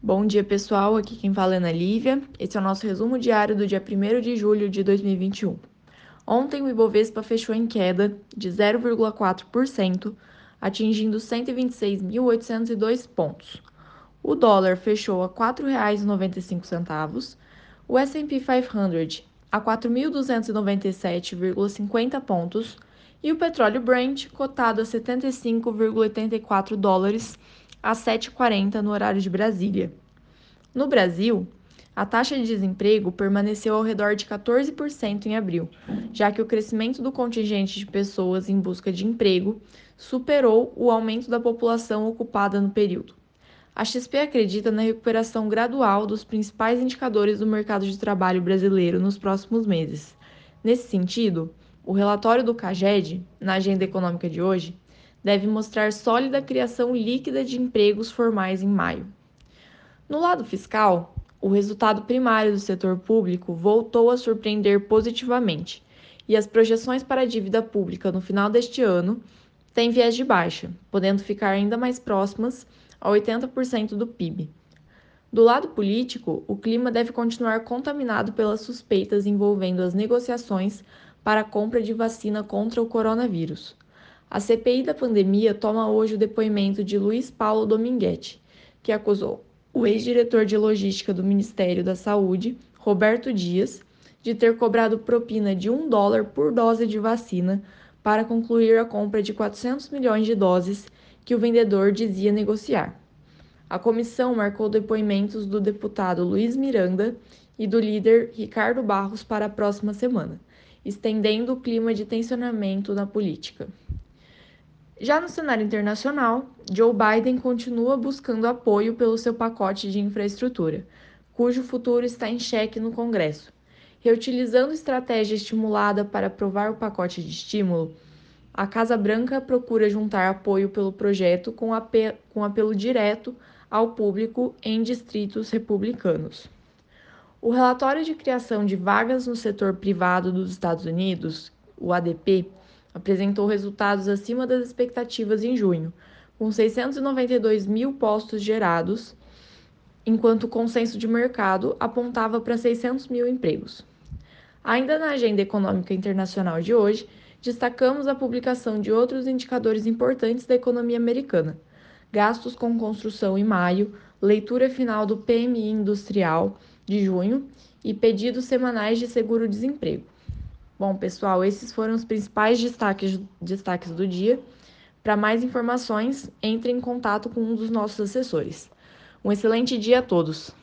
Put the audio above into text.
Bom dia, pessoal. Aqui quem fala é Ana Lívia. Esse é o nosso resumo diário do dia 1 de julho de 2021. Ontem, o Ibovespa fechou em queda de 0,4%, atingindo 126.802 pontos. O dólar fechou a R$ 4,95, o S&P 500 a 4.297,50 pontos e o petróleo Brent cotado a 75,84 dólares às 7h40 no horário de Brasília. No Brasil, a taxa de desemprego permaneceu ao redor de 14% em abril, já que o crescimento do contingente de pessoas em busca de emprego superou o aumento da população ocupada no período. A XP acredita na recuperação gradual dos principais indicadores do mercado de trabalho brasileiro nos próximos meses. Nesse sentido, o relatório do CAGED, na agenda econômica de hoje, deve mostrar sólida criação líquida de empregos formais em maio. No lado fiscal, o resultado primário do setor público voltou a surpreender positivamente, e as projeções para a dívida pública no final deste ano têm viés de baixa, podendo ficar ainda mais próximas a 80% do PIB. Do lado político, o clima deve continuar contaminado pelas suspeitas envolvendo as negociações para a compra de vacina contra o coronavírus. A CPI da pandemia toma hoje o depoimento de Luiz Paulo Dominguete, que acusou o ex-diretor de logística do Ministério da Saúde, Roberto Dias, de ter cobrado propina de um dólar por dose de vacina para concluir a compra de 400 milhões de doses que o vendedor dizia negociar. A comissão marcou depoimentos do deputado Luiz Miranda e do líder Ricardo Barros para a próxima semana, estendendo o clima de tensionamento na política. Já no cenário internacional, Joe Biden continua buscando apoio pelo seu pacote de infraestrutura, cujo futuro está em xeque no Congresso. Reutilizando estratégia estimulada para aprovar o pacote de estímulo, a Casa Branca procura juntar apoio pelo projeto com, com apelo direto ao público em distritos republicanos. O relatório de criação de vagas no setor privado dos Estados Unidos, o ADP, apresentou resultados acima das expectativas em junho, com 692 mil postos gerados, enquanto o consenso de mercado apontava para 600 mil empregos. Ainda na agenda econômica internacional de hoje, destacamos a publicação de outros indicadores importantes da economia americana: gastos com construção em maio, leitura final do PMI industrial de junho e pedidos semanais de seguro-desemprego. Bom, pessoal, esses foram os principais destaques, destaques do dia. Para mais informações, entre em contato com um dos nossos assessores. Um excelente dia a todos!